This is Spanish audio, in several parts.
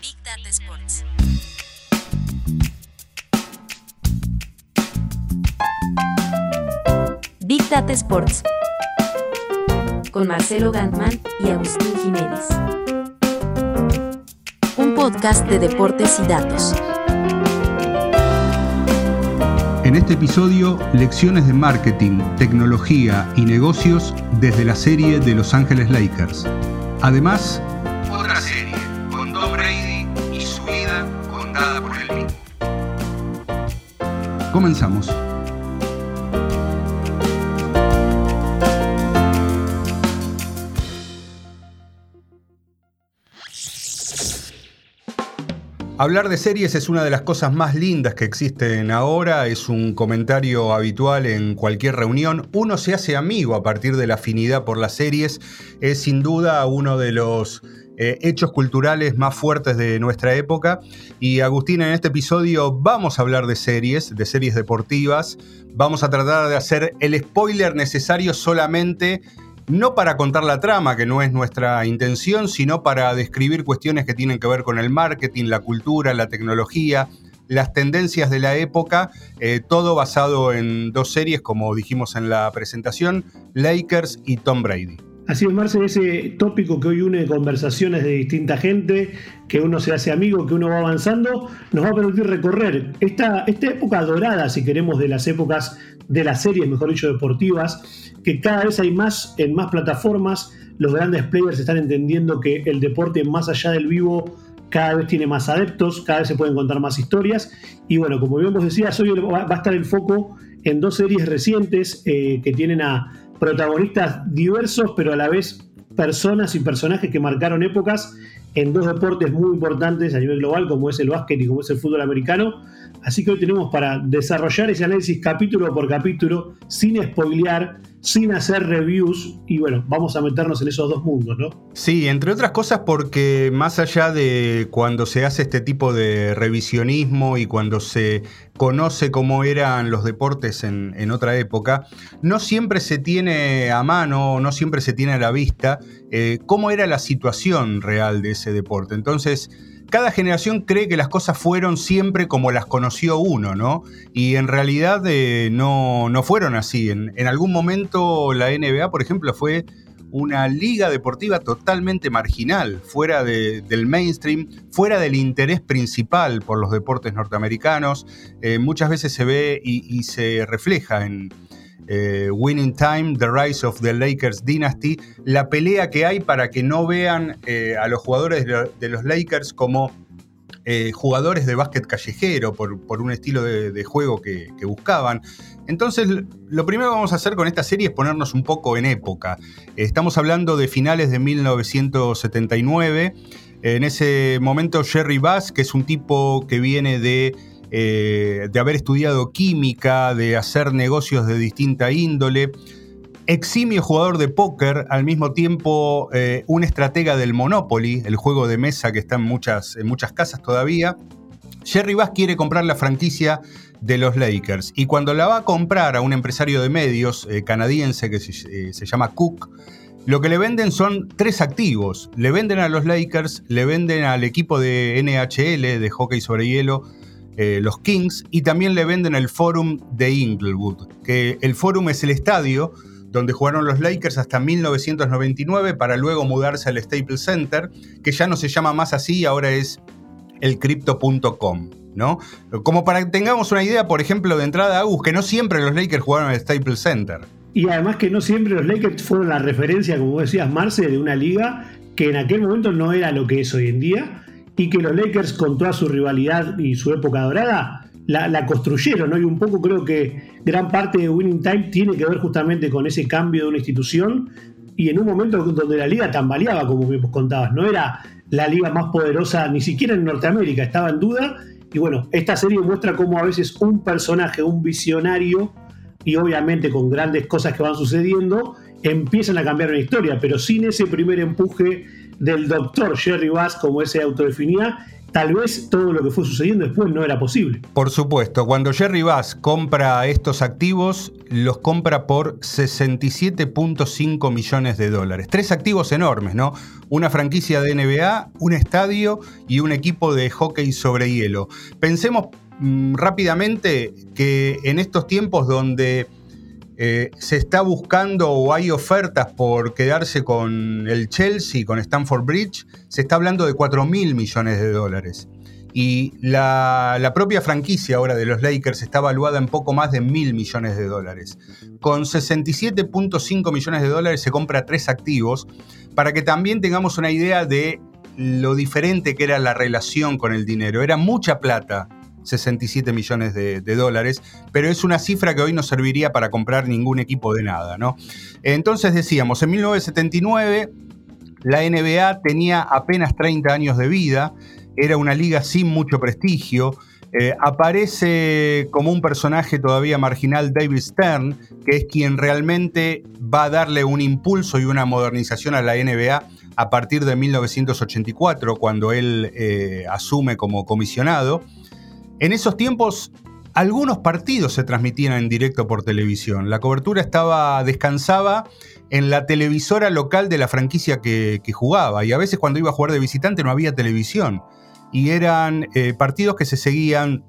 Big Data Sports. Big Data Sports. Con Marcelo Gantman y Agustín Jiménez. Un podcast de deportes y datos. En este episodio, lecciones de marketing, tecnología y negocios desde la serie de Los Ángeles Lakers. Además, otra serie con Tom Brady y su vida contada por él mismo. Comenzamos. Hablar de series es una de las cosas más lindas que existen ahora, es un comentario habitual en cualquier reunión. Uno se hace amigo a partir de la afinidad por las series, es sin duda uno de los eh, hechos culturales más fuertes de nuestra época. Y Agustín, en este episodio vamos a hablar de series, de series deportivas. Vamos a tratar de hacer el spoiler necesario solamente no para contar la trama, que no es nuestra intención, sino para describir cuestiones que tienen que ver con el marketing, la cultura, la tecnología, las tendencias de la época, eh, todo basado en dos series, como dijimos en la presentación, Lakers y Tom Brady. Así es, Marce, ese tópico que hoy une conversaciones de distinta gente, que uno se hace amigo, que uno va avanzando, nos va a permitir recorrer esta, esta época dorada, si queremos, de las épocas de las series, mejor dicho, deportivas, que cada vez hay más en más plataformas. Los grandes players están entendiendo que el deporte más allá del vivo cada vez tiene más adeptos, cada vez se pueden contar más historias. Y bueno, como bien vos decías, hoy va a estar el foco en dos series recientes eh, que tienen a protagonistas diversos, pero a la vez personas y personajes que marcaron épocas en dos deportes muy importantes a nivel global, como es el básquet y como es el fútbol americano. Así que hoy tenemos para desarrollar ese análisis capítulo por capítulo, sin spoilear, sin hacer reviews, y bueno, vamos a meternos en esos dos mundos, ¿no? Sí, entre otras cosas porque más allá de cuando se hace este tipo de revisionismo y cuando se conoce cómo eran los deportes en, otra época, no siempre se tiene a mano, no siempre se tiene a la vista eh, cómo era la situación real de ese deporte. Entonces, cada generación cree que las cosas fueron siempre como las conoció uno, ¿no? Y en realidad eh, no, no, fueron así. En, algún momento la NBA, por ejemplo, fue una liga deportiva totalmente marginal, fuera del mainstream, fuera del interés principal por los deportes norteamericanos. Eh, muchas veces se ve y, se refleja en eh, Winning Time, The Rise of the Lakers Dynasty, la pelea que hay para que no vean eh, a los jugadores de, los Lakers como jugadores de básquet callejero por, un estilo de, juego que, buscaban. Entonces, lo primero que vamos a hacer con esta serie es ponernos un poco en época. Estamos hablando de finales de 1979. En ese momento, Jerry Bass, que es un tipo que viene de, eh, de haber estudiado química, de hacer negocios de distinta índole, eximio jugador de póker, al mismo tiempo eh, un estratega del Monopoly, el juego de mesa que está en muchas, en muchas casas todavía. Jerry Bass quiere comprar la franquicia de los Lakers. Y cuando la va a comprar a un empresario de medios eh, canadiense que se, llama Cook, lo que le venden son tres activos. Le venden a los Lakers, le venden al equipo de NHL, de hockey sobre hielo, eh, los Kings, y también le venden el Forum de Inglewood, que el Forum es el estadio donde jugaron los Lakers hasta 1999 para luego mudarse al Staples Center, que ya no se llama más así, ahora es el Crypto.com. ¿no? Como para que tengamos una idea, por ejemplo, de entrada, Agus, que no siempre los Lakers jugaron el Staples Center. Y además que no siempre los Lakers fueron la referencia, como decías, Marce, de una liga que en aquel momento no era lo que es hoy en día y que los Lakers con toda su rivalidad y su época dorada la, construyeron, ¿no? Y un poco creo que gran parte de Winning Time tiene que ver justamente con ese cambio de una institución y en un momento donde la liga tambaleaba, como vos contabas, no era la liga más poderosa ni siquiera en Norteamérica, estaba en duda y bueno, esta serie muestra cómo a veces un personaje, un visionario, y obviamente con grandes cosas que van sucediendo, empiezan a cambiar una historia, pero sin ese primer empuje del doctor Jerry Bass, como ese autodefinía, tal vez todo lo que fue sucediendo después no era posible. Por supuesto, cuando Jerry Bass compra estos activos, los compra por 67.5 millones de dólares. Tres activos enormes, ¿no? Una franquicia de NBA, un estadio y un equipo de hockey sobre hielo. Pensemos mm, rápidamente que en estos tiempos donde eh, se está buscando o hay ofertas por quedarse con el Chelsea, con Stamford Bridge, se está hablando de 4 mil millones de dólares. Y la, propia franquicia ahora de los Lakers está valuada en poco más de mil millones de dólares. Con 67.5 millones de dólares se compra tres activos para que también tengamos una idea de lo diferente que era la relación con el dinero. Era mucha plata 67 millones de, dólares, pero es una cifra que hoy no serviría para comprar ningún equipo de nada, ¿no? Entonces decíamos, en 1979 la NBA tenía apenas 30 años de vida, era una liga sin mucho prestigio, eh, aparece como un personaje todavía marginal David Stern, que es quien realmente va a darle un impulso y una modernización a la NBA a partir de 1984, cuando él eh, asume como comisionado. En esos tiempos, algunos partidos se transmitían en directo por televisión. La cobertura estaba, descansaba en la televisora local de la franquicia que, jugaba. Y a veces cuando iba a jugar de visitante no había televisión. Y eran eh, partidos que se seguían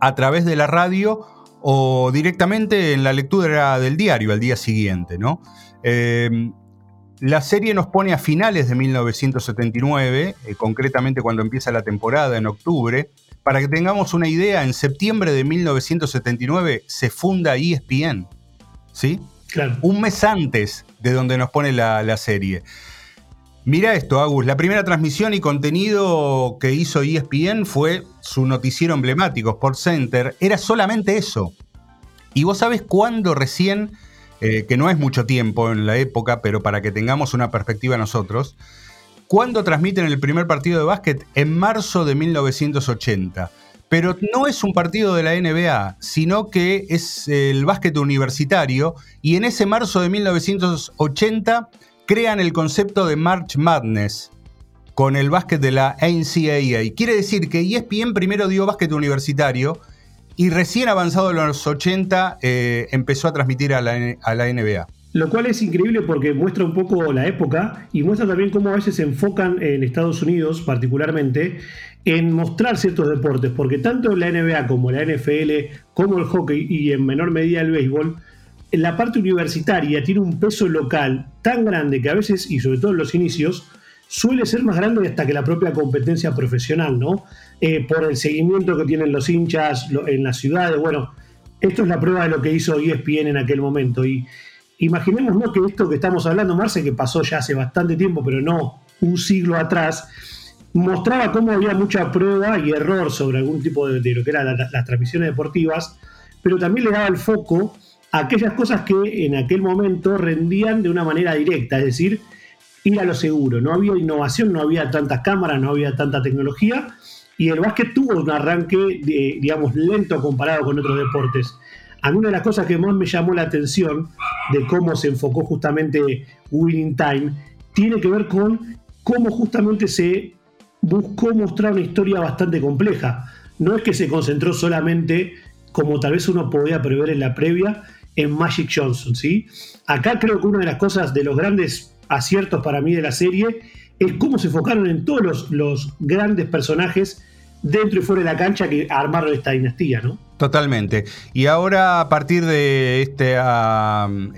a través de la radio o directamente en la lectura del diario al día siguiente, ¿no? Eh, la serie nos pone a finales de 1979, eh, concretamente cuando empieza la temporada en octubre, para que tengamos una idea, en septiembre de 1979 se funda ESPN. ¿Sí? Claro. Un mes antes de donde nos pone la, serie. Mira esto, Agus. La primera transmisión y contenido que hizo ESPN fue su noticiero emblemático, Sports Center. Era solamente eso. Y vos sabés cuándo recién, eh, que no es mucho tiempo en la época, pero para que tengamos una perspectiva nosotros, ¿Cuándo transmiten el primer partido de básquet? En marzo de 1980. Pero no es un partido de la NBA, sino que es el básquet universitario y en ese marzo de 1980 crean el concepto de March Madness con el básquet de la NCAA. Quiere decir que ESPN primero dio básquet universitario y recién avanzado en los 80 eh, empezó a transmitir a la NBA. Lo cual es increíble porque muestra un poco la época y muestra también cómo a veces se enfocan en Estados Unidos particularmente en mostrar ciertos deportes, porque tanto la NBA como la NFL, como el hockey y en menor medida el béisbol, la parte universitaria tiene un peso local tan grande que a veces, y sobre todo en los inicios, suele ser más grande hasta que la propia competencia profesional, ¿no? Eh, por el seguimiento que tienen los hinchas en las ciudades. Bueno, esto es la prueba de lo que hizo ESPN en aquel momento. Y, Imaginémonos que esto que estamos hablando, Marce, que pasó ya hace bastante tiempo, pero no un siglo atrás, mostraba cómo había mucha prueba y error sobre algún tipo de, lo que eran las transmisiones deportivas, pero también le daba el foco a aquellas cosas que en aquel momento rendían de una manera directa, es decir, ir a lo seguro. No había innovación, no había tantas cámaras, no había tanta tecnología, y el básquet tuvo un arranque, digamos, lento comparado con otros deportes. A una de las cosas que más me llamó la atención de cómo se enfocó justamente Winning Time tiene que ver con cómo justamente se buscó mostrar una historia bastante compleja. No es que se concentró solamente, como tal vez uno podía prever en la previa, en Magic Johnson, ¿sí? Acá creo que una de las cosas, de los grandes aciertos para mí de la serie, es cómo se enfocaron en todos los, los grandes personajes dentro y fuera de la cancha que armaron esta dinastía, ¿no? Totalmente. Y ahora, a partir de este,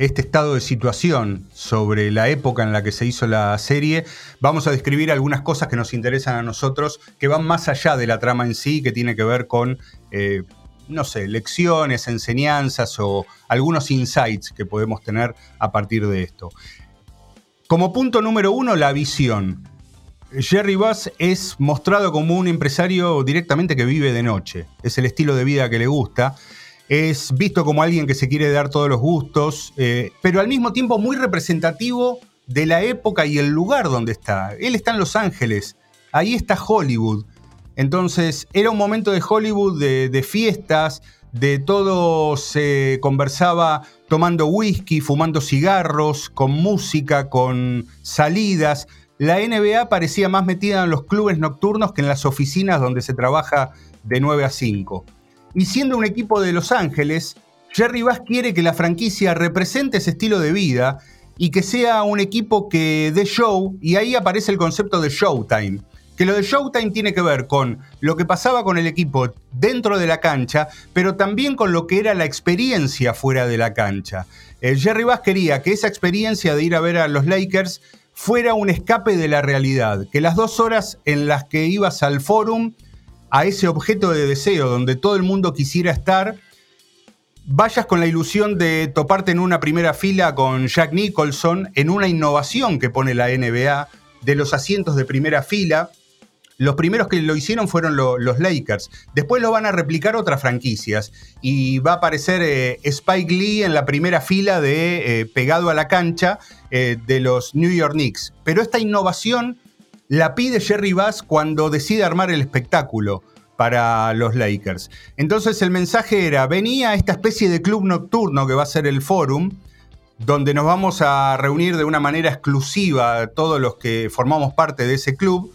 este estado de situación sobre la época en la que se hizo la serie, vamos a describir algunas cosas que nos interesan a nosotros, que van más allá de la trama en sí, que tiene que ver con, eh, no sé, lecciones, enseñanzas o algunos insights que podemos tener a partir de esto. Como punto número uno, la visión. Jerry Bass es mostrado como un empresario directamente que vive de noche. Es el estilo de vida que le gusta. Es visto como alguien que se quiere dar todos los gustos, eh, pero al mismo tiempo muy representativo de la época y el lugar donde está. Él está en Los Ángeles, ahí está Hollywood. Entonces era un momento de Hollywood de, fiestas, de todo se conversaba tomando whisky, fumando cigarros, con música, con salidas la NBA parecía más metida en los clubes nocturnos que en las oficinas donde se trabaja de 9 a 5. Y siendo un equipo de Los Ángeles, Jerry Bass quiere que la franquicia represente ese estilo de vida y que sea un equipo que dé show, y ahí aparece el concepto de Showtime. Que lo de Showtime tiene que ver con lo que pasaba con el equipo dentro de la cancha, pero también con lo que era la experiencia fuera de la cancha. El Jerry Bass quería que esa experiencia de ir a ver a los Lakers fuera un escape de la realidad, que las dos horas en las que ibas al forum, a ese objeto de deseo donde todo el mundo quisiera estar, vayas con la ilusión de toparte en una primera fila con Jack Nicholson, en una innovación que pone la NBA de los asientos de primera fila. Los primeros que lo hicieron fueron los Lakers. Después lo van a replicar otras franquicias. Y va a aparecer eh, Spike Lee en la primera fila de eh, pegado a la cancha eh, de los New York Knicks. Pero esta innovación la pide Jerry Bass cuando decide armar el espectáculo para los Lakers. Entonces el mensaje era, venía esta especie de club nocturno que va a ser el Forum, donde nos vamos a reunir de una manera exclusiva todos los que formamos parte de ese club,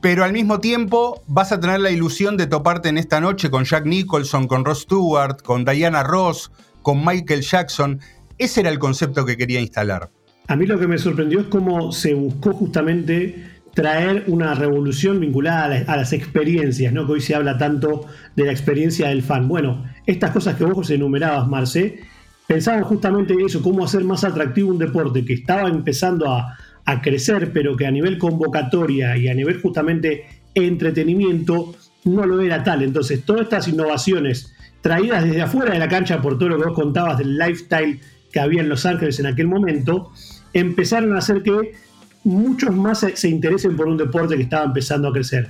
pero al mismo tiempo vas a tener la ilusión de toparte en esta noche con Jack Nicholson, con Ross Stewart, con Diana Ross, con Michael Jackson. Ese era el concepto que quería instalar. A mí lo que me sorprendió es cómo se buscó justamente traer una revolución vinculada a las, experiencias, ¿no? que hoy se habla tanto de la experiencia del fan. Bueno, estas cosas que vos enumerabas, Marce, pensaban justamente en eso, cómo hacer más atractivo un deporte que estaba empezando a, crecer, pero que a nivel convocatoria y a nivel justamente entretenimiento no lo era tal. Entonces, todas estas innovaciones traídas desde afuera de la cancha por todo lo que vos contabas del lifestyle que había en Los Ángeles en aquel momento, empezaron a hacer que muchos más se, interesen por un deporte que estaba empezando a crecer.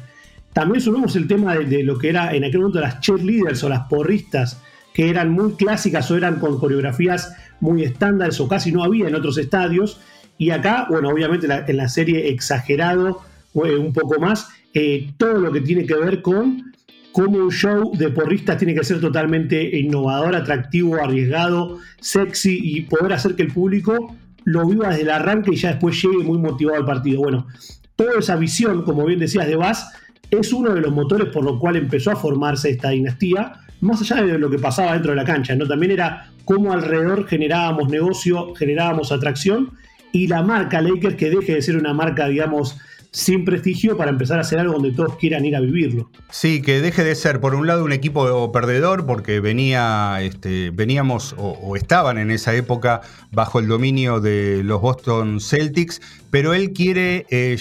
También subimos el tema de, lo que era en aquel momento las cheerleaders o las porristas, que eran muy clásicas o eran con coreografías muy estándares o casi no había en otros estadios. Y acá, bueno, obviamente en la serie exagerado eh, un poco más, eh, todo lo que tiene que ver con cómo un show de porristas tiene que ser totalmente innovador, atractivo, arriesgado, sexy y poder hacer que el público lo viva desde el arranque y ya después llegue muy motivado al partido. Bueno, toda esa visión, como bien decías, de Bass, es uno de los motores por lo cual empezó a formarse esta dinastía, más allá de lo que pasaba dentro de la cancha, ¿no? También era cómo alrededor generábamos negocio, generábamos atracción y la marca Lakers que deje de ser una marca, digamos, sin prestigio para empezar a hacer algo donde todos quieran ir a vivirlo. Sí, que deje de ser, por un lado, un equipo perdedor, porque venía, este, veníamos o, estaban en esa época bajo el dominio de los Boston Celtics, pero él quiere eh,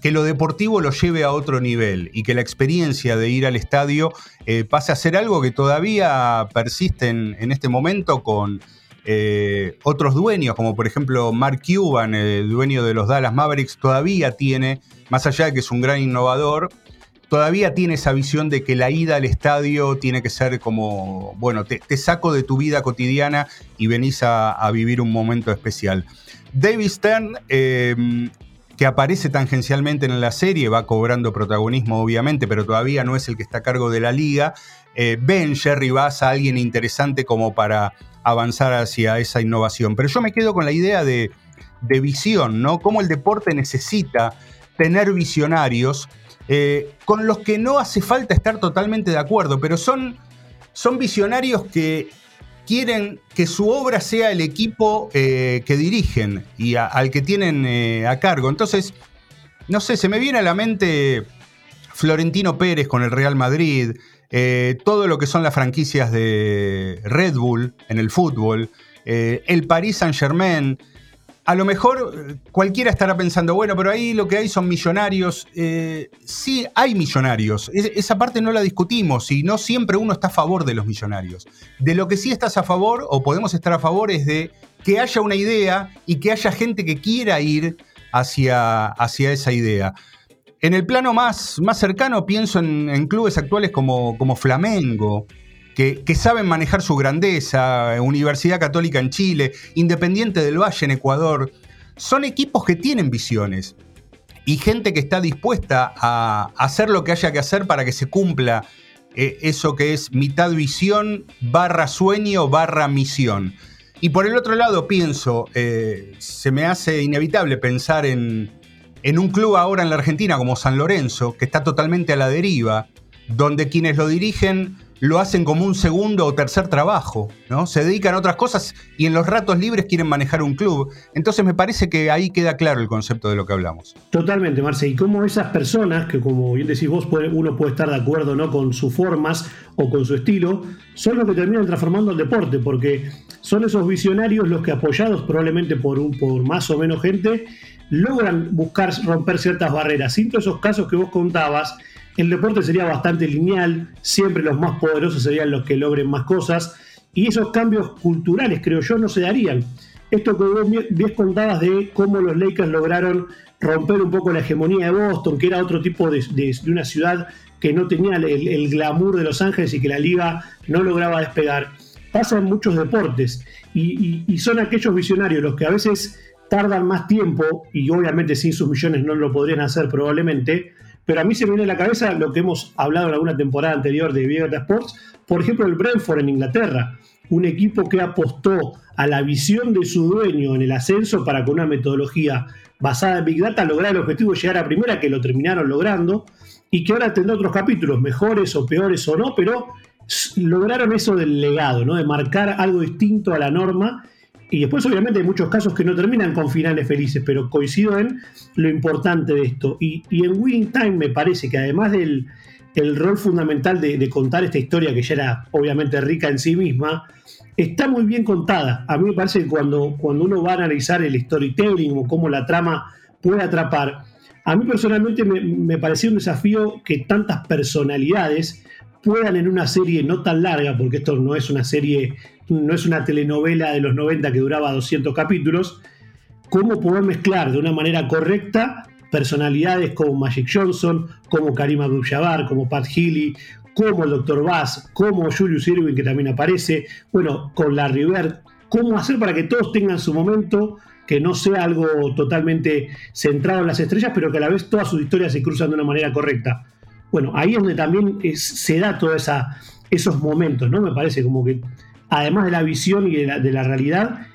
que lo deportivo lo lleve a otro nivel y que la experiencia de ir al estadio eh, pase a ser algo que todavía persiste en este momento con eh, otros dueños, como por ejemplo Mark Cuban, el dueño de los Dallas Mavericks, todavía tiene, más allá de que es un gran innovador, todavía tiene esa visión de que la ida al estadio tiene que ser como, bueno, te, saco de tu vida cotidiana y venís a, vivir un momento especial. David Stern, eh, que aparece tangencialmente en la serie, va cobrando protagonismo obviamente, pero todavía no es el que está a cargo de la liga, eh, ve Jerry Bass a alguien interesante como para avanzar hacia esa innovación. Pero yo me quedo con la idea de, visión, ¿no? Cómo el deporte necesita tener visionarios eh, con los que no hace falta estar totalmente de acuerdo, pero son, son visionarios que quieren que su obra sea el equipo eh, que dirigen y al que tienen eh, a cargo. Entonces, no sé, se me viene a la mente Florentino Pérez con el Real Madrid, eh, todo lo que son las franquicias de Red Bull en el fútbol, el Paris Saint Germain. A lo mejor eh, cualquiera estará pensando, bueno, pero ahí lo que hay son millonarios. sí, hay millonarios. esa parte no la discutimos y no siempre uno está a favor de los millonarios. De lo que sí estás a favor o podemos estar a favor es de que haya una idea y que haya gente que quiera ir hacia, hacia esa idea. En el plano más, más cercano pienso en, clubes actuales como, como Flamengo, que, saben manejar su grandeza, Universidad Católica en Chile, Independiente del Valle en Ecuador. Son equipos que tienen visiones y gente que está dispuesta a hacer lo que haya que hacer para que se cumpla eh, eso que es mitad visión barra sueño barra misión. Y por el otro lado pienso, eh, se me hace inevitable pensar en, en un club ahora en la Argentina como San Lorenzo, que está totalmente a la deriva, donde quienes lo dirigen lo hacen como un segundo o tercer trabajo, ¿no? Se dedican a otras cosas y en los ratos libres quieren manejar un club. Entonces me parece que ahí queda claro el concepto de lo que hablamos. Totalmente, Marce. Y cómo esas personas, que como bien decís vos, uno puede estar de acuerdo no con sus formas o con su estilo, son los que terminan transformando el deporte, porque son esos visionarios los que apoyados probablemente por, un, por más o menos gente, logran buscar romper ciertas barreras. Sin todos esos casos que vos contabas, el deporte sería bastante lineal, siempre los más poderosos serían los que logren más cosas, y esos cambios culturales, creo yo, no se darían. Esto que vos bien contabas de cómo los Lakers lograron romper un poco la hegemonía de Boston, que era otro tipo de, una ciudad que no tenía el, glamour de Los Ángeles y que la liga no lograba despegar, pasa en muchos deportes, y son aquellos visionarios los que a veces tardan más tiempo, y obviamente sin sus millones no lo podrían hacer probablemente, pero a mí se me viene a la cabeza lo que hemos hablado en alguna temporada anterior de Viega Sports, por ejemplo el Brentford en Inglaterra, un equipo que apostó a la visión de su dueño en el ascenso para con una metodología basada en Big Data lograr el objetivo de llegar a primera, que lo terminaron logrando, y que ahora tendrá otros capítulos, mejores o peores o no, pero lograron eso del legado, ¿no? de marcar algo distinto a la norma y después, obviamente, hay muchos casos que no terminan con finales felices, pero coincido en lo importante de esto. Y, en Winning Time me parece que además del rol fundamental de, contar esta historia, que ya era obviamente rica en sí misma, está muy bien contada. A mí me parece que cuando, cuando uno va a analizar el storytelling o cómo la trama puede atrapar, a mí personalmente me, me pareció un desafío que tantas personalidades puedan en una serie no tan larga, porque esto no es una serie no es una telenovela de los 90 que duraba 200 capítulos, cómo poder mezclar de una manera correcta personalidades como Magic Johnson, como Karim Abdul-Jabbar, como Pat Healy, como el Dr. Bass, como Julius Irving que también aparece, bueno, con la River, cómo hacer para que todos tengan su momento, que no sea algo totalmente centrado en las estrellas, pero que a la vez todas sus historias se cruzan de una manera correcta. Bueno, ahí es donde también se da todos esos momentos, ¿no? Me parece como que además de la visión y de la, realidad,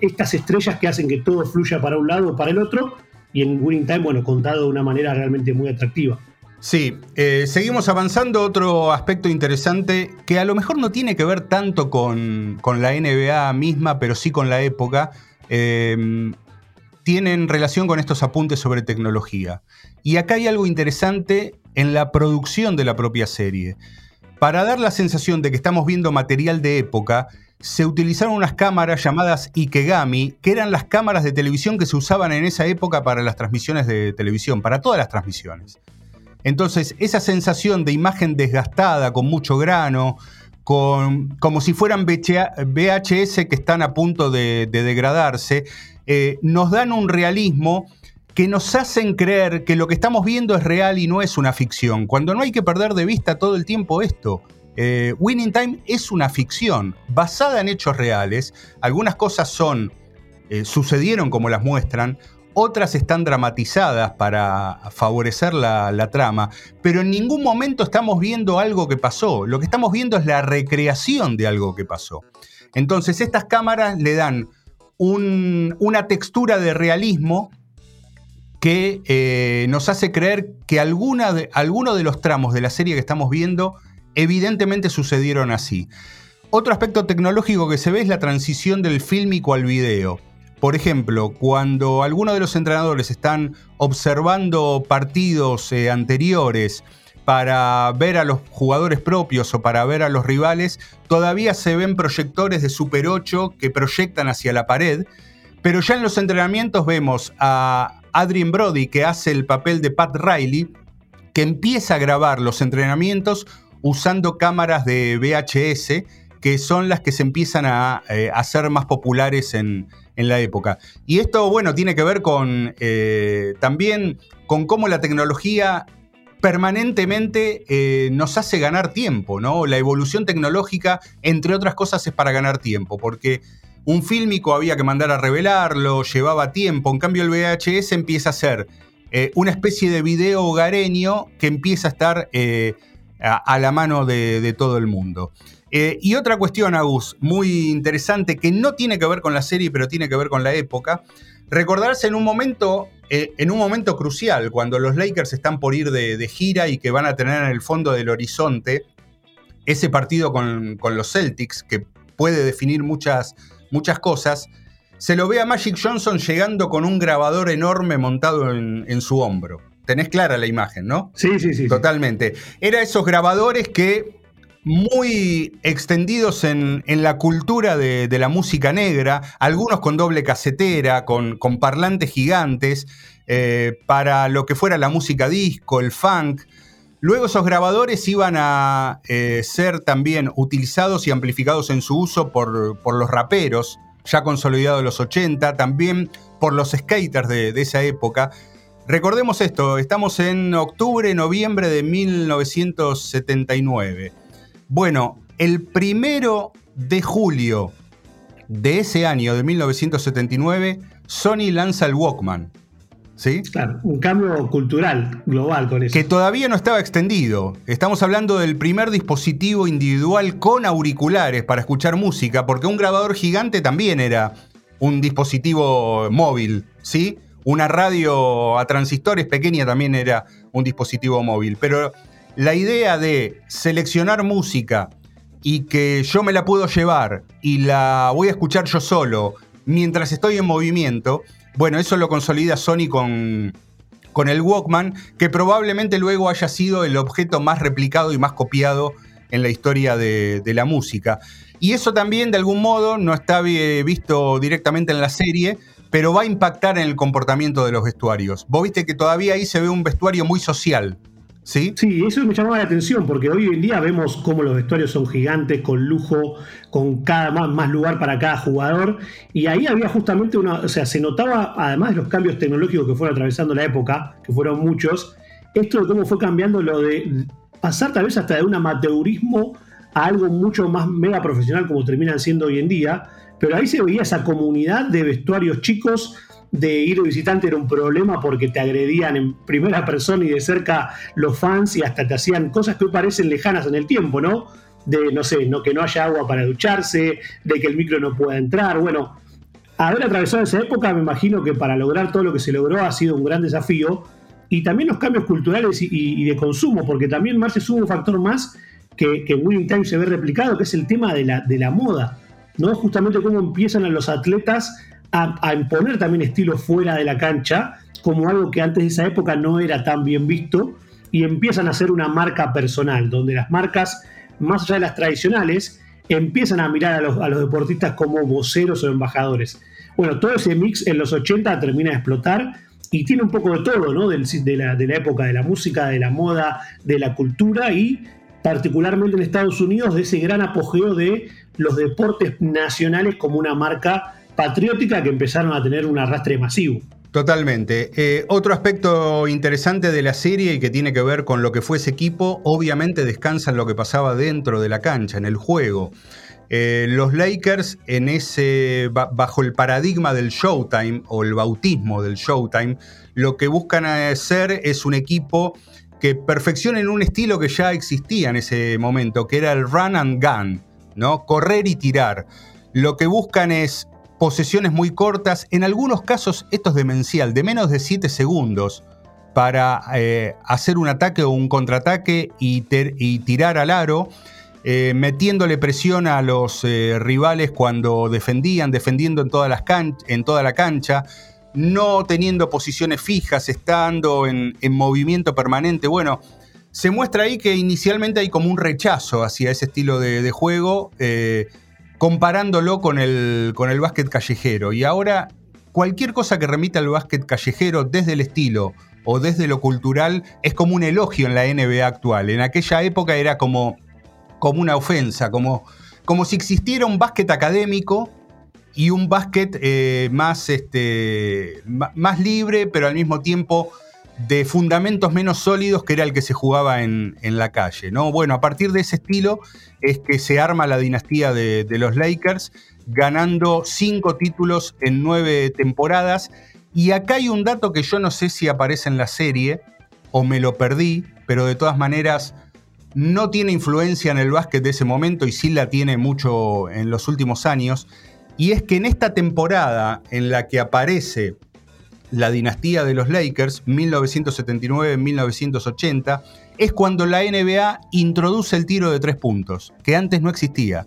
estas estrellas que hacen que todo fluya para un lado o para el otro, y en Winning Time, bueno, contado de una manera realmente muy atractiva. Sí, eh, seguimos avanzando. Otro aspecto interesante que a lo mejor no tiene que ver tanto con, la NBA misma, pero sí con la época, eh, tienen relación con estos apuntes sobre tecnología. Y acá hay algo interesante en la producción de la propia serie. Para dar la sensación de que estamos viendo material de época, se utilizaron unas cámaras llamadas Ikegami, que eran las cámaras de televisión que se usaban en esa época para las transmisiones de televisión, para todas las transmisiones. Entonces, esa sensación de imagen desgastada, con mucho grano, con, como si fueran VHS que están a punto de, degradarse, eh, nos dan un realismo que nos hacen creer que lo que estamos viendo es real y no es una ficción, cuando no hay que perder de vista todo el tiempo esto. Eh, Winning Time es una ficción basada en hechos reales. Algunas cosas son, eh, sucedieron como las muestran, otras están dramatizadas para favorecer la, la, trama, pero en ningún momento estamos viendo algo que pasó. Lo que estamos viendo es la recreación de algo que pasó. Entonces estas cámaras le dan una textura de realismo que eh, nos hace creer que alguna de, alguno de los tramos de la serie que estamos viendo evidentemente sucedieron así. Otro aspecto tecnológico que se ve es la transición del fílmico al video. Por ejemplo, cuando algunos de los entrenadores están observando partidos eh, anteriores para ver a los jugadores propios o para ver a los rivales, todavía se ven proyectores de Super 8 que proyectan hacia la pared, pero ya en los entrenamientos vemos a Adrien Brody, que hace el papel de Pat Riley, que empieza a grabar los entrenamientos usando cámaras de VHS, que son las que se empiezan a, eh, hacer más populares en, la época. Y esto, bueno, tiene que ver con eh, también con cómo la tecnología permanentemente eh, nos hace ganar tiempo, ¿no? La evolución tecnológica, entre otras cosas, es para ganar tiempo, porque un fílmico había que mandar a revelarlo, llevaba tiempo. En cambio, el VHS empieza a ser eh, una especie de video hogareño que empieza a estar eh, a, la mano de, todo el mundo. Eh, y otra cuestión, Agus, muy interesante, que no tiene que ver con la serie, pero tiene que ver con la época. Recordarse en un momento en un momento crucial, cuando los Lakers están por ir de, gira y que van a tener en el fondo del horizonte ese partido con, los Celtics, que puede definir muchas, muchas cosas, se lo ve a Magic Johnson llegando con un grabador enorme montado en, su hombro. Tenés clara la imagen, ¿no? Sí, sí, sí. Totalmente. Era esos grabadores que muy extendidos en, la cultura de, la música negra, algunos con doble casetera, con, parlantes gigantes, eh, para lo que fuera la música disco, el funk. Luego esos grabadores iban a eh, ser también utilizados y amplificados en su uso por, los raperos, ya consolidados en los 80, también por los skaters de, de esa época. Recordemos esto, estamos en octubre, noviembre de 1979. Bueno, el primero de julio de ese año, de 1979, Sony lanza el Walkman. ¿Sí? Claro, un cambio cultural global con eso. Que todavía no estaba extendido. Estamos hablando del primer dispositivo individual con auriculares para escuchar música, porque un grabador gigante también era un dispositivo móvil, ¿sí? Una radio a transistores pequeña también era un dispositivo móvil. Pero la idea de seleccionar música y que yo me la puedo llevar y la voy a escuchar yo solo mientras estoy en movimiento, bueno, eso lo consolida Sony con, con el Walkman, que probablemente luego haya sido el objeto más replicado y más copiado en la historia de, de la música. Y eso también, de algún modo, no está visto directamente en la serie, pero va a impactar en el comportamiento de los vestuarios. Vos viste que todavía ahí se ve un vestuario muy social. ¿Sí? Sí, eso me llamaba la atención, porque hoy en día vemos cómo los vestuarios son gigantes, con lujo, con cada más, lugar para cada jugador. Y ahí había justamente una. O sea, se notaba, además de los cambios tecnológicos que fueron atravesando la época, que fueron muchos, esto de cómo fue cambiando lo de pasar tal vez hasta de un amateurismo a algo mucho más mega profesional como terminan siendo hoy en día. Pero ahí se veía esa comunidad de vestuarios chicos de ir visitante era un problema porque te agredían en primera persona y de cerca los fans y hasta te hacían cosas que hoy parecen lejanas en el tiempo, ¿no? De, no sé, no, que no haya agua para ducharse, de que el micro no pueda entrar. Bueno, haber atravesado esa época, me imagino que para lograr todo lo que se logró ha sido un gran desafío. Y también los cambios culturales y, de consumo, porque también Marce sube un factor más que, que Winning Time se ve replicado, que es el tema de la, de la moda. ¿no? Justamente cómo empiezan a los atletas a, imponer también estilo fuera de la cancha, como algo que antes de esa época no era tan bien visto, y empiezan a ser una marca personal, donde las marcas, más allá de las tradicionales, empiezan a mirar a los, deportistas como voceros o embajadores. Bueno, todo ese mix en los 80 termina de explotar y tiene un poco de todo, ¿no? de, la, de la época de la música, de la moda, de la cultura y particularmente en Estados Unidos de ese gran apogeo de los deportes nacionales como una marca patriótica que empezaron a tener un arrastre masivo. Totalmente. Eh, otro aspecto interesante de la serie y que tiene que ver con lo que fue ese equipo, obviamente descansa en lo que pasaba dentro de la cancha, en el juego. Eh, los Lakers, en ese, bajo el paradigma del Showtime o el bautismo del Showtime, lo que buscan hacer es un equipo que perfeccione un estilo que ya existía en ese momento, que era el run and gun, ¿no? Correr y tirar. Lo que buscan es posesiones muy cortas, en algunos casos esto es demencial, de menos de 7 segundos para eh, hacer un ataque o un contraataque y, tirar al aro, eh, metiéndole presión a los eh, rivales cuando defendían, defendiendo en, toda la cancha, no teniendo posiciones fijas, estando en, movimiento permanente. Bueno, se muestra ahí que inicialmente hay como un rechazo hacia ese estilo de, juego comparándolo con el, con el básquet callejero. Y ahora cualquier cosa que remita al básquet callejero desde el estilo o desde lo cultural es como un elogio en la NBA actual. En aquella época era como, como una ofensa, como, como si existiera un básquet académico y un básquet eh, más, este, más libre, pero al mismo tiempo de fundamentos menos sólidos que era el que se jugaba en, la calle. ¿no? Bueno, a partir de ese estilo es que se arma la dinastía de, los Lakers, ganando cinco títulos en nueve temporadas. Y acá hay un dato que yo no sé si aparece en la serie o me lo perdí, pero de todas maneras no tiene influencia en el básquet de ese momento y sí la tiene mucho en los últimos años. Y es que en esta temporada en la que aparece la dinastía de los Lakers, 1979-1980, es cuando la NBA introduce el tiro de tres puntos, que antes no existía.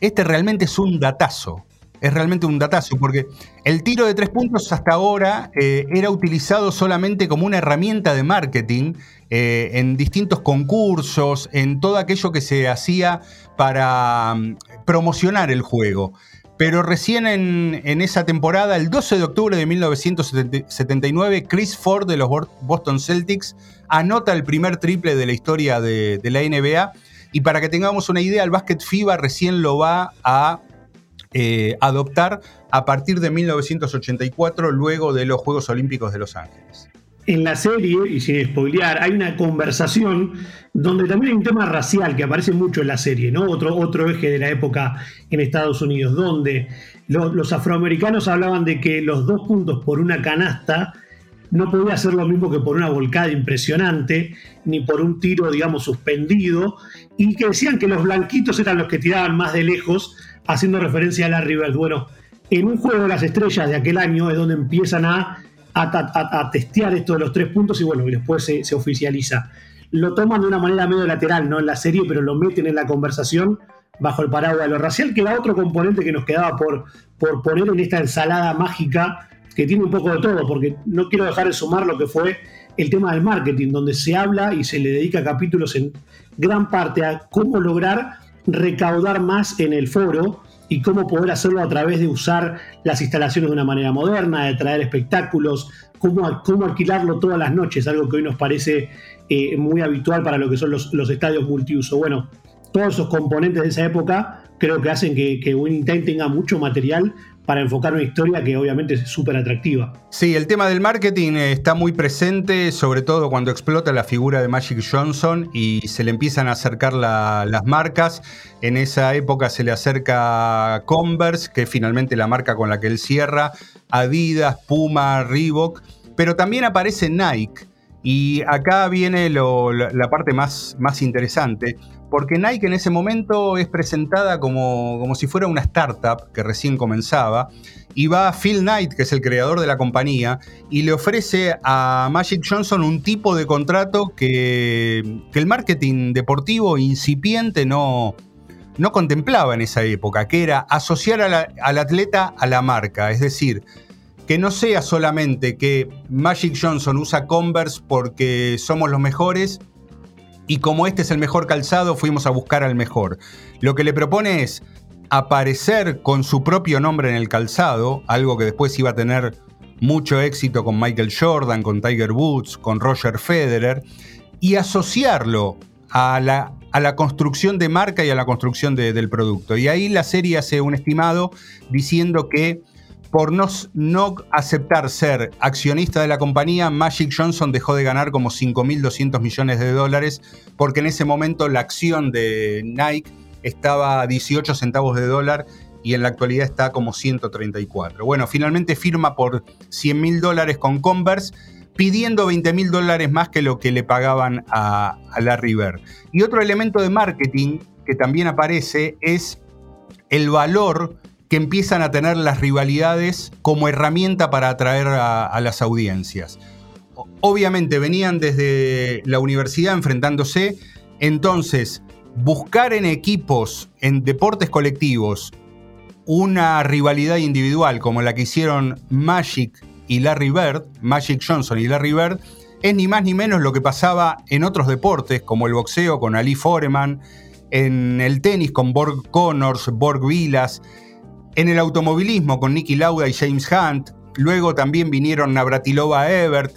Este realmente es un datazo, es realmente un datazo, porque el tiro de tres puntos hasta ahora eh, era utilizado solamente como una herramienta de marketing eh, en distintos concursos, en todo aquello que se hacía para mm, promocionar el juego. Pero recién en, esa temporada, el 12 de octubre de 1979, Chris Ford de los Boston Celtics anota el primer triple de la historia de, la NBA. Y para que tengamos una idea, el básquet FIBA recién lo va a eh, adoptar a partir de 1984, luego de los Juegos Olímpicos de Los Ángeles. En la serie, y sin spoilear, hay una conversación donde también hay un tema racial que aparece mucho en la serie, ¿no? Otro, otro eje de la época en Estados Unidos, donde los afroamericanos hablaban de que los dos puntos por una canasta no podía ser lo mismo que por una volcada impresionante, ni por un tiro, digamos, suspendido, y que decían que los blanquitos eran los que tiraban más de lejos, haciendo referencia a Larry Bird. Bueno, en un juego de las estrellas de aquel año es donde empiezan a, a, testear esto de los tres puntos y bueno, y después se, oficializa. Lo toman de una manera medio lateral, no en la serie, pero lo meten en la conversación bajo el paraguas de lo racial, que era otro componente que nos quedaba por, por poner en esta ensalada mágica que tiene un poco de todo, porque no quiero dejar de sumar lo que fue el tema del marketing, donde se habla y se le dedica capítulos en gran parte a cómo lograr recaudar más en el foro y cómo poder hacerlo a través de usar las instalaciones de una manera moderna, de traer espectáculos, cómo, alquilarlo todas las noches, algo que hoy nos parece eh, muy habitual para lo que son los, los, estadios multiuso. Bueno, todos esos componentes de esa época creo que hacen que, que Winning Time tenga mucho material para enfocar una historia que obviamente es súper atractiva. Sí, el tema del marketing está muy presente, sobre todo cuando explota la figura de Magic Johnson y se le empiezan a acercar las marcas. En esa época se le acerca Converse, que es finalmente la marca con la que él cierra, Adidas, Puma, Reebok, pero también aparece Nike. Y acá viene la parte más, más interesante, porque Nike en ese momento es presentada como, como si fuera una startup que recién comenzaba, y va Phil Knight, que es el creador de la compañía, y le ofrece a Magic Johnson un tipo de contrato que, el marketing deportivo incipiente no, no contemplaba en esa época, que era asociar al atleta a la marca, es decir, que no sea solamente que Magic Johnson usa Converse porque somos los mejores, y como este es el mejor calzado, fuimos a buscar al mejor. Lo que le propone es aparecer con su propio nombre en el calzado, algo que después iba a tener mucho éxito con Michael Jordan, con Tiger Woods, con Roger Federer, y asociarlo a la, a la construcción de marca y a la construcción del producto. Y ahí la serie hace un estimado diciendo que por no, aceptar ser accionista de la compañía, Magic Johnson dejó de ganar como 5.200 millones de dólares, porque en ese momento la acción de Nike estaba a 18 centavos de dólar y en la actualidad está como 134. Bueno, finalmente firma por 100 mil dólares con Converse, pidiendo 20 mil dólares más que lo que le pagaban a, a Larry Bird. Y otro elemento de marketing que también aparece es el valor que empiezan a tener las rivalidades como herramienta para atraer a, las audiencias. Obviamente venían desde la universidad enfrentándose, entonces buscar en equipos, en deportes colectivos, una rivalidad individual como la que hicieron Magic y Larry Bird, Magic Johnson y Larry Bird, es ni más ni menos lo que pasaba en otros deportes como el boxeo con Ali Foreman, en el tenis con Borg Connors, Borg Vilas, en el automovilismo con Nicky Lauda y James Hunt, luego también vinieron Navratilova Ebert,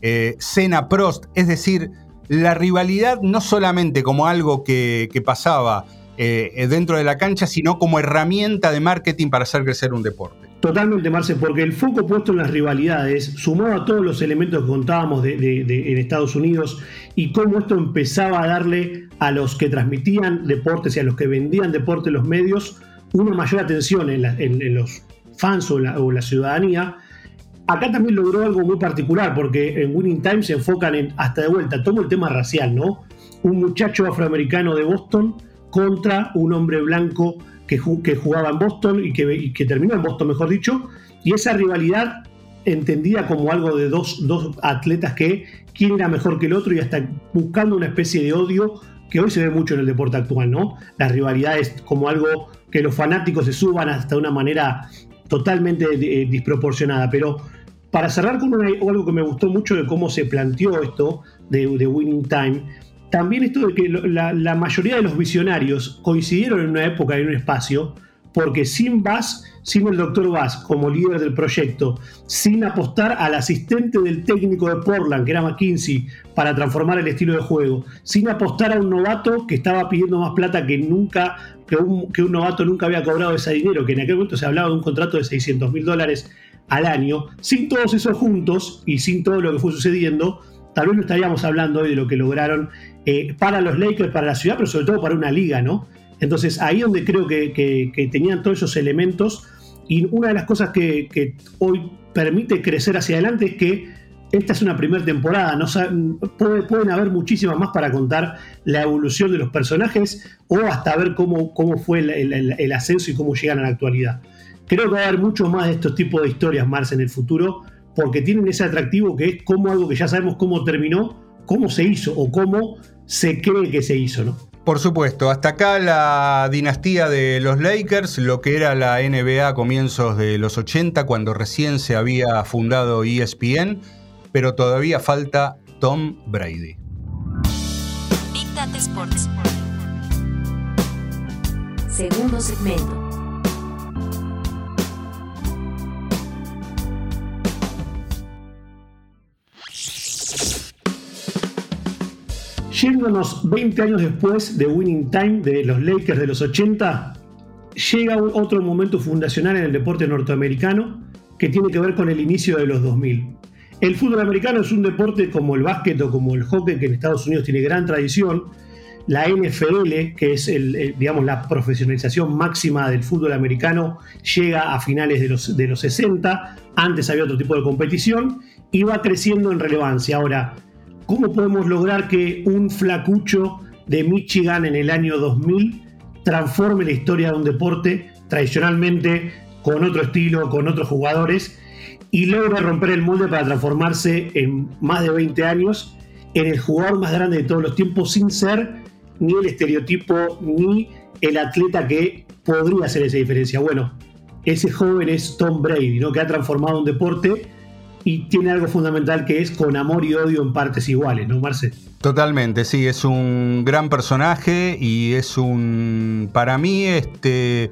eh, Senna Prost, es decir, la rivalidad no solamente como algo que, pasaba eh, dentro de la cancha, sino como herramienta de marketing para hacer crecer un deporte. Totalmente, Marce, porque el foco puesto en las rivalidades, sumado a todos los elementos que contábamos en Estados Unidos y cómo esto empezaba a darle a los que transmitían deportes y a los que vendían deportes los medios, una mayor atención en, los fans o, la, ciudadanía. Acá también logró algo muy particular, porque en Winning Time se enfocan en, hasta de vuelta, todo el tema racial, ¿no? Un muchacho afroamericano de Boston contra un hombre blanco que, jugaba en Boston y que, terminó en Boston, mejor dicho, y esa rivalidad entendida como algo de dos, atletas que quién era mejor que el otro y hasta buscando una especie de odio que hoy se ve mucho en el deporte actual, ¿no? Las rivalidades como algo que los fanáticos se suban hasta una manera totalmente eh, desproporcionada. Pero para cerrar con algo que me gustó mucho de cómo se planteó esto de, Winning Time, también esto de que la, la, mayoría de los visionarios coincidieron en una época y en un espacio, porque sin Bass sin el doctor Bass como líder del proyecto, sin apostar al asistente del técnico de Portland, que era McKinsey, para transformar el estilo de juego, sin apostar a un novato que estaba pidiendo más plata que nunca, que un, que novato nunca había cobrado ese dinero, que en aquel momento se hablaba de un contrato de 600 mil dólares al año, sin todos esos juntos y sin todo lo que fue sucediendo, tal vez no estaríamos hablando hoy de lo que lograron eh, para los Lakers, para la ciudad, pero sobre todo para una liga, ¿no? Entonces ahí donde creo que, tenían todos esos elementos y una de las cosas que, hoy permite crecer hacia adelante es que esta es una primera temporada, no pueden haber muchísimas más para contar la evolución de los personajes o hasta ver cómo, cómo fue el, ascenso y cómo llegan a la actualidad. Creo que va a haber mucho más de estos tipos de historias, Mars, en el futuro, porque tienen ese atractivo que es como algo que ya sabemos cómo terminó, cómo se hizo o cómo se cree que se hizo, ¿no? Por supuesto, hasta acá la dinastía de los Lakers, lo que era la NBA a comienzos de los 80, cuando recién se había fundado ESPN, pero todavía falta Tom Brady. Big Sports. Segundo segmento. Yéndonos 20 años después de Winning Time de los Lakers de los 80, llega otro momento fundacional en el deporte norteamericano que tiene que ver con el inicio de los 2000. El fútbol americano es un deporte como el básquet o como el hockey que en Estados Unidos tiene gran tradición. La NFL, que es digamos, la profesionalización máxima del fútbol americano, llega a finales de los, de los 60. Antes había otro tipo de competición y va creciendo en relevancia. Ahora, ¿Cómo podemos lograr que un flacucho de Michigan en el año 2000 transforme la historia de un deporte tradicionalmente con otro estilo, con otros jugadores, y logre romper el molde para transformarse en más de 20 años en el jugador más grande de todos los tiempos sin ser ni el estereotipo ni el atleta que podría hacer esa diferencia? Bueno, ese joven es Tom Brady, ¿no? que ha transformado un deporte y tiene algo fundamental que es con amor y odio en partes iguales, ¿no, Marce? Totalmente, sí, es un gran personaje y es un, para mí, este,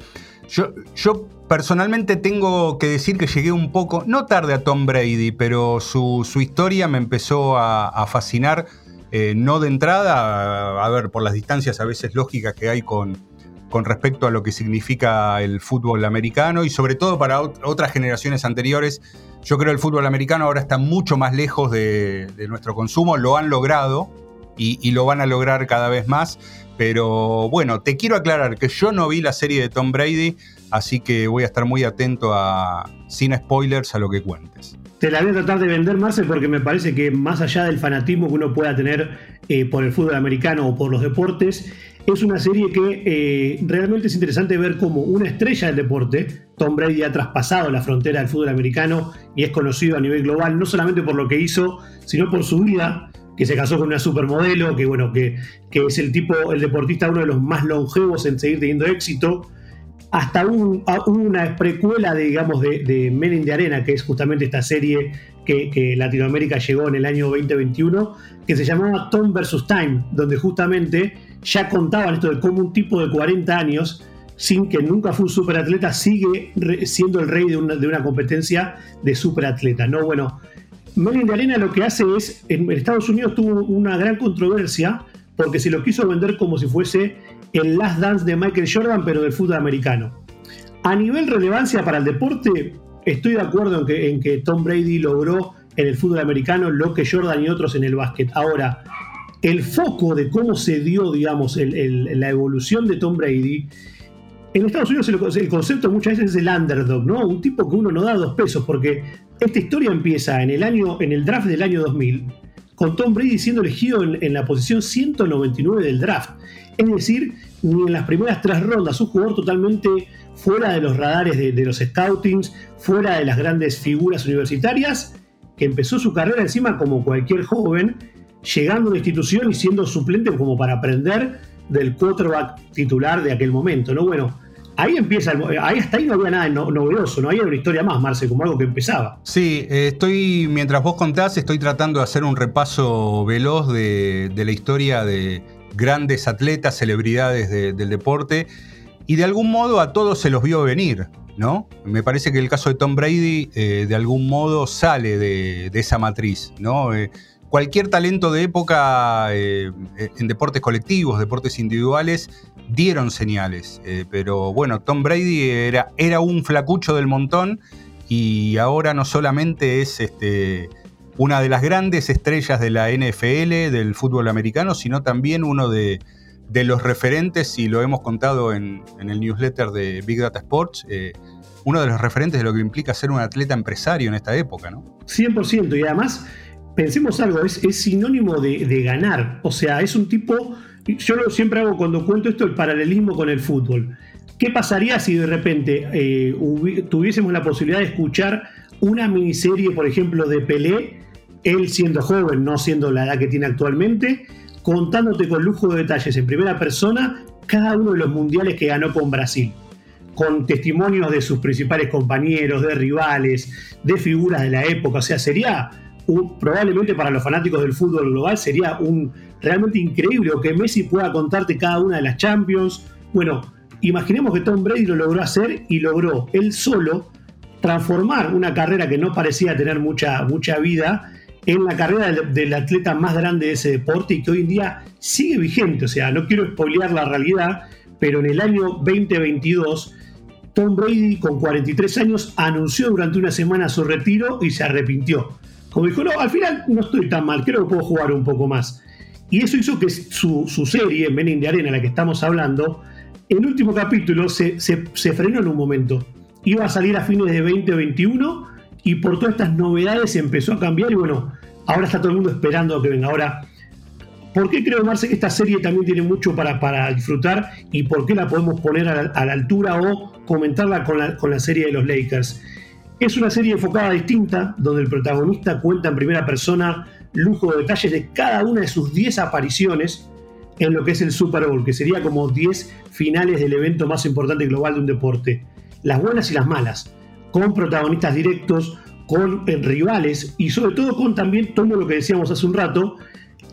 yo, personalmente tengo que decir que llegué un poco, no tarde a Tom Brady, pero su, historia me empezó a, fascinar, eh, no de entrada, a, ver, por las distancias a veces lógicas que hay con, con respecto a lo que significa el fútbol americano y sobre todo para otras generaciones anteriores. Yo creo que el fútbol americano ahora está mucho más lejos de, nuestro consumo, lo han logrado y, lo van a lograr cada vez más. Pero bueno, te quiero aclarar que yo no vi la serie de Tom Brady, así que voy a estar muy atento a, sin spoilers, a lo que cuentes. Te la voy a tratar de vender, Marce, porque me parece que más allá del fanatismo que uno pueda tener eh, por el fútbol americano o por los deportes, es una serie que eh, realmente es interesante ver cómo una estrella del deporte, Tom Brady ha traspasado la frontera del fútbol americano y es conocido a nivel global, no solamente por lo que hizo, sino por su vida, que se casó con una supermodelo, que bueno, que, que es el tipo, el deportista uno de los más longevos en seguir teniendo éxito, hasta una precuela, de, digamos, de, de Men de Arena, que es justamente esta serie que, que, Latinoamérica llegó en el año 2021, que se llamaba Tom vs. Time, donde justamente ya contaban esto de cómo un tipo de 40 años, sin que nunca fue un superatleta, sigue siendo el rey de una, de una competencia de superatleta. ¿no? Bueno, Melvin de Arena lo que hace es, en Estados Unidos tuvo una gran controversia porque se lo quiso vender como si fuese el Last Dance de Michael Jordan, pero del fútbol americano. A nivel relevancia para el deporte, estoy de acuerdo en que, en que Tom Brady logró en el fútbol americano lo que Jordan y otros en el básquet. Ahora, el foco de cómo se dio, digamos, la evolución de Tom Brady, en Estados Unidos el, concepto muchas veces es el underdog, ¿no? Un tipo que uno no da dos pesos, porque esta historia empieza en el año, en el draft del año 2000, con Tom Brady siendo elegido en, la posición 199 del draft. Es decir, ni en las primeras tres rondas, un jugador totalmente fuera de los radares de, los scoutings, fuera de las grandes figuras universitarias, que empezó su carrera encima como cualquier joven, llegando a una institución y siendo suplente como para aprender del quarterback titular de aquel momento, ¿no? Bueno, ahí empieza, ahí hasta ahí no había nada novedoso, no había una historia más, Marce, como algo que empezaba. Sí, eh, estoy, mientras vos contás, estoy tratando de hacer un repaso veloz de, la historia de grandes atletas, celebridades del deporte, y de algún modo a todos se los vio venir, ¿no? Me parece que el caso de Tom Brady eh, de algún modo sale de, esa matriz, ¿no? Eh, cualquier talento de época eh, en deportes colectivos, deportes individuales, dieron señales. Eh, pero bueno, Tom Brady era, era un flacucho del montón y ahora no solamente es este, una de las grandes estrellas de la NFL, del fútbol americano, sino también uno de, los referentes, y lo hemos contado en, el newsletter de Big Data Sports, eh, uno de los referentes de lo que implica ser un atleta empresario en esta época, ¿no? 100%, y además pensemos algo, es, sinónimo de, ganar. O sea, es un tipo. Yo siempre hago cuando cuento esto el paralelismo con el fútbol. ¿Qué pasaría si de repente eh, tuviésemos la posibilidad de escuchar una miniserie, por ejemplo, de Pelé, él siendo joven, no siendo la edad que tiene actualmente, contándote con lujo de detalles en primera persona cada uno de los mundiales que ganó con Brasil? con testimonios de sus principales compañeros, de rivales, de figuras de la época. O sea, sería probablemente para los fanáticos del fútbol global sería un realmente increíble que Messi pueda contarte cada una de las Champions. Bueno, imaginemos que Tom Brady lo logró hacer y logró él solo transformar una carrera que no parecía tener mucha, mucha vida en la carrera del, atleta más grande de ese deporte y que hoy en día sigue vigente. O sea, no quiero spoilear la realidad, pero en el año 2022 Tom Brady, con 43 años, anunció durante una semana su retiro y se arrepintió. Como dijo, no, al final no estoy tan mal, creo que puedo jugar un poco más. Y eso hizo que su, serie, Menin de Arena, la que estamos hablando, el último capítulo se, frenó en un momento. Iba a salir a fines de 2021 y por todas estas novedades empezó a cambiar y bueno, ahora está todo el mundo esperando a que venga. Ahora, ¿por qué creo, Marce, que esta serie también tiene mucho para, para disfrutar y por qué la podemos poner a la, altura o comentarla con la, con la serie de los Lakers? Es una serie enfocada distinta, donde el protagonista cuenta en primera persona lujo de detalles de cada una de sus 10 apariciones en lo que es el Super Bowl, que sería como 10 finales del evento más importante global de un deporte. Las buenas y las malas, con protagonistas directos, con eh, rivales y sobre todo con también, tomo lo que decíamos hace un rato,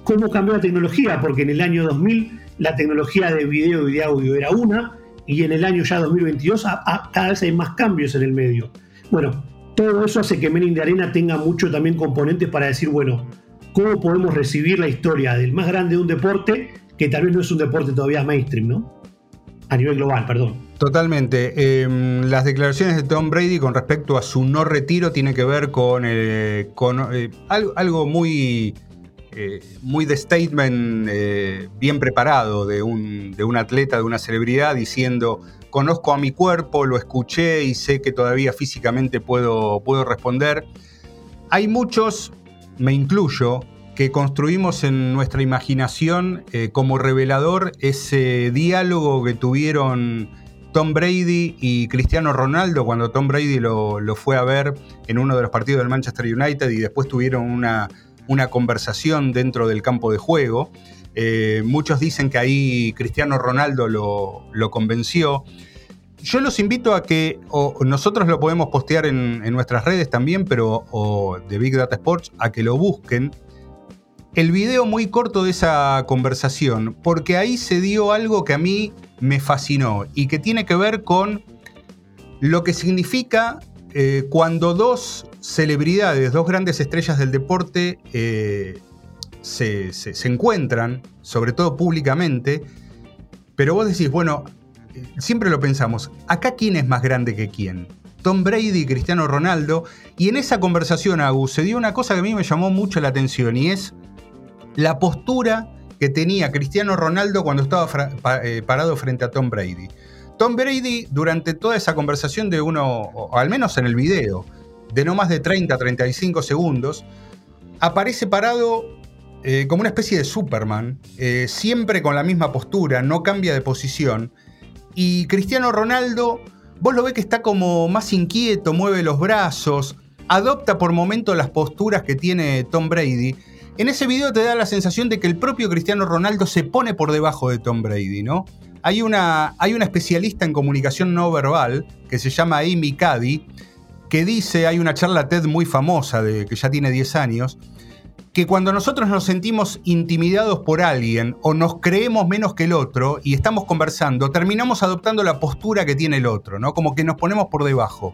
cómo cambió la tecnología, porque en el año 2000 la tecnología de video y de audio era una, y en el año ya 2022 cada vez hay más cambios en el medio. Bueno, todo eso hace que Menin de Arena tenga mucho también componentes para decir, bueno, ¿cómo podemos recibir la historia del más grande de un deporte que tal vez no es un deporte todavía mainstream, ¿no? A nivel global, perdón. Totalmente. Em, las declaraciones de Tom Brady con respecto a su no retiro tienen que ver con, eh, eh, algo, muy, eh, muy de statement bien preparado de un, de un atleta, de una celebridad, diciendo conozco a mi cuerpo, lo escuché y sé que todavía físicamente puedo, puedo responder. Hay muchos, me incluyo, que construimos en nuestra imaginación eh, como revelador ese diálogo que tuvieron Tom Brady y Cristiano Ronaldo cuando Tom Brady lo, fue a ver en uno de los partidos del Manchester United y después tuvieron una, una conversación dentro del campo de juego. Eh, muchos dicen que ahí Cristiano Ronaldo lo, convenció. Yo los invito a que, nosotros lo podemos postear en, nuestras redes también, pero o de Big Data Sports, a que lo busquen. El video muy corto de esa conversación, porque ahí se dio algo que a mí me fascinó y que tiene que ver con lo que significa eh, cuando dos celebridades, dos grandes estrellas del deporte, eh, se, encuentran, sobre todo públicamente, pero vos decís, bueno, siempre lo pensamos, acá quién es más grande que quién. Tom Brady y Cristiano Ronaldo. Y en esa conversación, Agus, se dio una cosa que a mí me llamó mucho la atención y es la postura que tenía Cristiano Ronaldo cuando estaba eh, parado frente a Tom Brady. Tom Brady, durante toda esa conversación de uno, al menos en el video, de no más de 30, 35 segundos, aparece parado eh, como una especie de Superman, eh, siempre con la misma postura, no cambia de posición. Y Cristiano Ronaldo, vos lo ves que está como más inquieto, mueve los brazos, adopta por momentos las posturas que tiene Tom Brady. En ese video te da la sensación de que el propio Cristiano Ronaldo se pone por debajo de Tom Brady, ¿no? Hay una, hay una especialista en comunicación no verbal que se llama Amy Cady, que dice, hay una charla TED muy famosa, de, que ya tiene 10 años, que cuando nosotros nos sentimos intimidados por alguien o nos creemos menos que el otro y estamos conversando, terminamos adoptando la postura que tiene el otro, ¿no? Como que nos ponemos por debajo.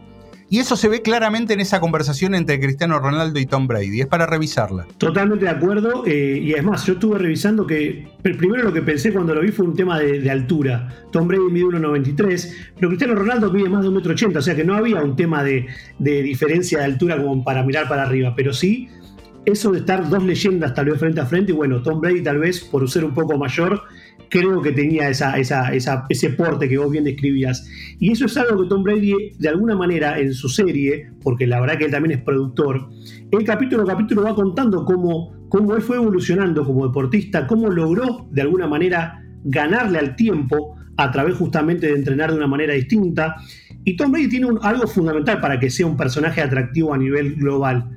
Y eso se ve claramente en esa conversación entre Cristiano Ronaldo y Tom Brady. Es para revisarla. Totalmente de acuerdo. Eh, y además, yo estuve revisando que primero lo que pensé cuando lo vi fue un tema de, altura. Tom Brady mide 1,93, pero Cristiano Ronaldo mide más de 1,80m. O sea que no había un tema de, de diferencia de altura como para mirar para arriba. Pero sí eso de estar dos leyendas tal vez frente a frente, y bueno, Tom Brady tal vez por ser un poco mayor, creo que tenía ese porte que vos bien describías. Y eso es algo que Tom Brady, de alguna manera, en su serie, porque la verdad que él también es productor, el capítulo a capítulo va contando cómo, cómo él fue evolucionando como deportista, cómo logró, de alguna manera, ganarle al tiempo a través justamente de entrenar de una manera distinta. Y Tom Brady tiene algo fundamental para que sea un personaje atractivo a nivel global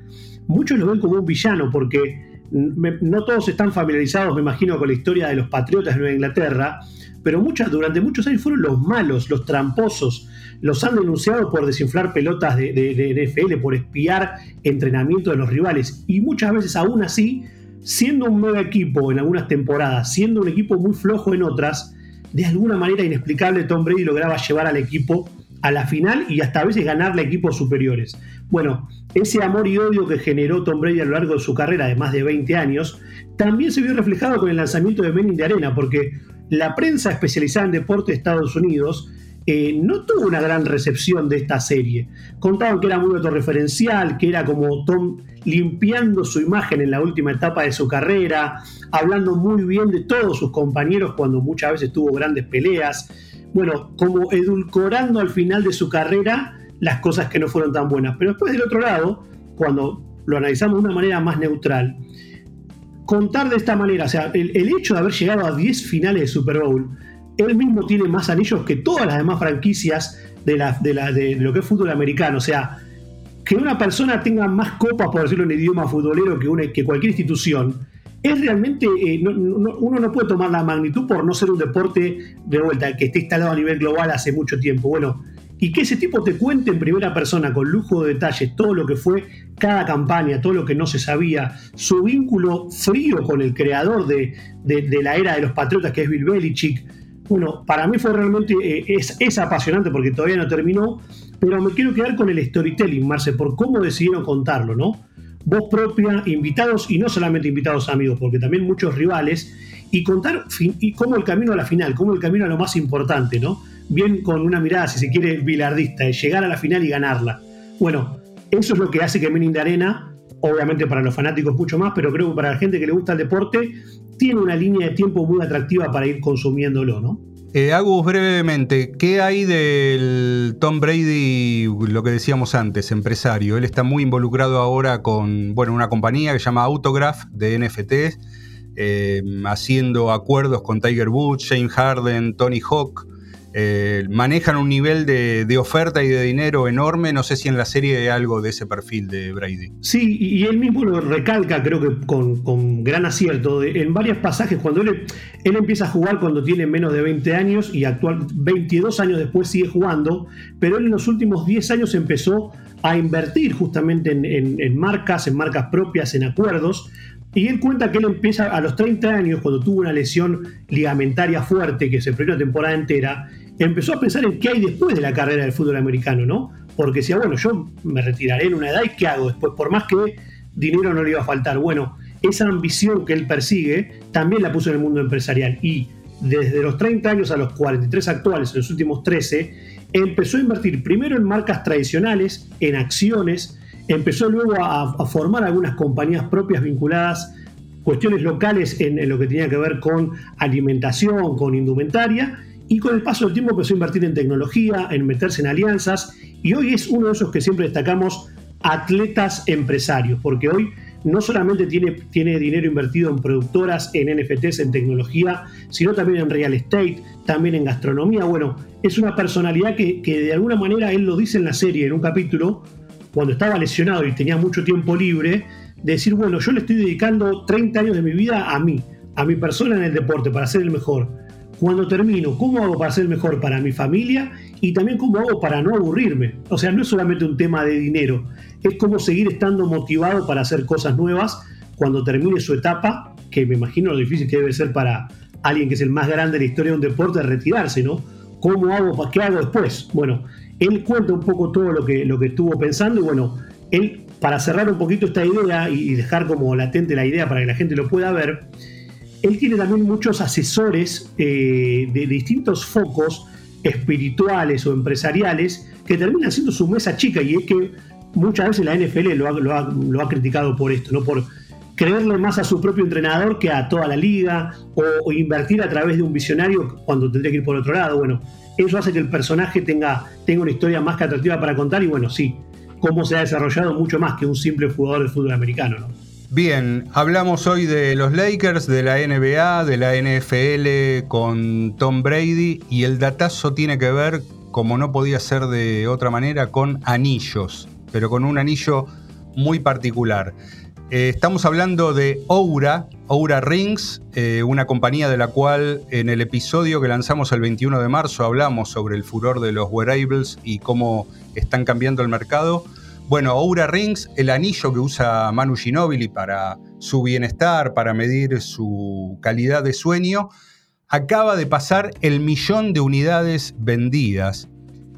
muchos lo ven como un villano porque no todos están familiarizados, me imagino, con la historia de los patriotas de Nueva Inglaterra, pero muchas, durante muchos años fueron los malos, los tramposos. Los han denunciado por desinflar pelotas de, de, NFL, por espiar entrenamiento de los rivales. Y muchas veces, aún así, siendo un nuevo equipo en algunas temporadas, siendo un equipo muy flojo en otras, de alguna manera inexplicable Tom Brady lograba llevar al equipo a la final y hasta a veces ganarle equipos superiores. Bueno, ese amor y odio que generó Tom Brady a lo largo de su carrera de más de 20 años, también se vio reflejado con el lanzamiento de Menin de Arena, porque la prensa especializada en deporte de Estados Unidos eh, no tuvo una gran recepción de esta serie. Contaban que era muy autorreferencial, que era como Tom limpiando su imagen en la última etapa de su carrera, hablando muy bien de todos sus compañeros cuando muchas veces tuvo grandes peleas bueno, como edulcorando al final de su carrera las cosas que no fueron tan buenas. Pero después del otro lado, cuando lo analizamos de una manera más neutral, contar de esta manera, o sea, el, hecho de haber llegado a 10 finales de Super Bowl, él mismo tiene más anillos que todas las demás franquicias de, de, lo que es fútbol americano. O sea, que una persona tenga más copas, por decirlo en idioma futbolero, que, una, que cualquier institución, es realmente, eh, uno no puede tomar la magnitud por no ser un deporte de vuelta que esté instalado a nivel global hace mucho tiempo. Bueno, y que ese tipo te cuente en primera persona, con lujo de detalles, todo lo que fue cada campaña, todo lo que no se sabía, su vínculo frío con el creador de, la era de los Patriotas, que es Bill Belichick. Bueno, para mí fue realmente, eh, es, es apasionante porque todavía no terminó, pero me quiero quedar con el storytelling, Marce, por cómo decidieron contarlo, ¿no? Voz propia, invitados y no solamente invitados amigos, porque también muchos rivales, y contar y cómo el camino a la final, cómo el camino a lo más importante, ¿no? Bien con una mirada, si se quiere, bilardista, de llegar a la final y ganarla. Bueno, eso es lo que hace que Menin de Arena, obviamente para los fanáticos mucho más, pero creo que para la gente que le gusta el deporte, tiene una línea de tiempo muy atractiva para ir consumiéndolo, ¿no? Eh, Agus, brevemente, ¿qué hay del Tom Brady, lo que decíamos antes, empresario? Él está muy involucrado ahora con bueno, una compañía que se llama Autograph de NFTs, eh, haciendo acuerdos con Tiger Woods, Shane Harden, Tony Hawk. Eh, manejan un nivel de, oferta y de dinero enorme. No sé si en la serie hay algo de ese perfil de Brady. Sí, y él mismo lo recalca, creo que con, gran acierto, en varios pasajes, cuando él, él, empieza a jugar cuando tiene menos de 20 años y actual 22 años después sigue jugando, pero él en los últimos 10 años empezó a invertir justamente en marcas, en marcas propias, en acuerdos. Y él cuenta que él empieza a los 30 años, cuando tuvo una lesión ligamentaria fuerte que se perdió una temporada entera, empezó a pensar en qué hay después de la carrera del fútbol americano, ¿no? Porque decía, bueno, yo me retiraré en una edad y ¿qué hago después? Por más que dinero no le iba a faltar. Bueno, esa ambición que él persigue también la puso en el mundo empresarial y desde los 30 años a los 43 actuales, en los últimos 13, empezó a invertir primero en marcas tradicionales, en acciones, empezó luego a, formar algunas compañías propias vinculadas cuestiones locales en, lo que tenía que ver con alimentación, con indumentaria, y con el paso del tiempo empezó a invertir en tecnología, en meterse en alianzas, y hoy es uno de esos que siempre destacamos, atletas empresarios, porque hoy no solamente tiene, tiene dinero invertido en productoras, en NFTs, en tecnología, sino también en real estate, también en gastronomía. Bueno, es una personalidad que, de alguna manera él lo dice en la serie, en un capítulo, cuando estaba lesionado y tenía mucho tiempo libre, decir, bueno, yo le estoy dedicando 30 años de mi vida a mí, a mi persona en el deporte, para ser el mejor. Cuando termino, ¿cómo hago para ser mejor para mi familia y también cómo hago para no aburrirme? O sea, no es solamente un tema de dinero, es cómo seguir estando motivado para hacer cosas nuevas cuando termine su etapa, que me imagino lo difícil que debe ser para alguien que es el más grande de la historia de un deporte, retirarse, ¿no? ¿Cómo hago, qué hago después? Bueno, él cuenta un poco todo lo que, lo que estuvo pensando y bueno, él, para cerrar un poquito esta idea y dejar como latente la idea para que la gente lo pueda ver, él tiene también muchos asesores eh, de distintos focos espirituales o empresariales que terminan siendo su mesa chica y es que muchas veces la NFL lo ha, criticado por esto, ¿no? por creerle más a su propio entrenador que a toda la liga o, invertir a través de un visionario cuando tendría que ir por otro lado. Bueno, eso hace que el personaje tenga, tenga una historia más que atractiva para contar y bueno, sí, cómo se ha desarrollado mucho más que un simple jugador de fútbol americano. ¿no? Bien, hablamos hoy de los Lakers, de la NBA, de la NFL con Tom Brady y el datazo tiene que ver, como no podía ser de otra manera, con anillos, pero con un anillo muy particular. Eh, estamos hablando de Oura, Oura Rings, eh, una compañía de la cual en el episodio que lanzamos el 21 de marzo hablamos sobre el furor de los wearables y cómo están cambiando el mercado. Bueno, Oura Rings, el anillo que usa Manu Ginobili para su bienestar, para medir su calidad de sueño, acaba de pasar el millón de unidades vendidas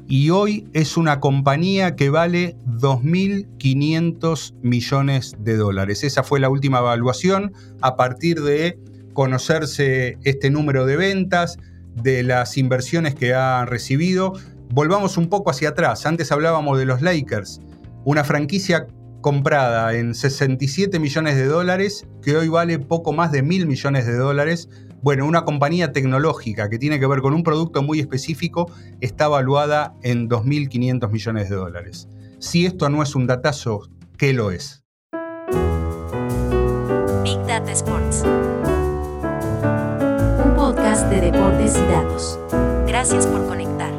y hoy es una compañía que vale 2.500 millones de dólares. Esa fue la última evaluación a partir de conocerse este número de ventas, de las inversiones que ha recibido. Volvamos un poco hacia atrás. Antes hablábamos de los Lakers una franquicia comprada en 67 millones de dólares, que hoy vale poco más de mil millones de dólares. Bueno, una compañía tecnológica que tiene que ver con un producto muy específico está valuada en 2.500 millones de dólares. Si esto no es un datazo, ¿qué lo es? Big Data Sports. Un podcast de deportes y datos. Gracias por conectar.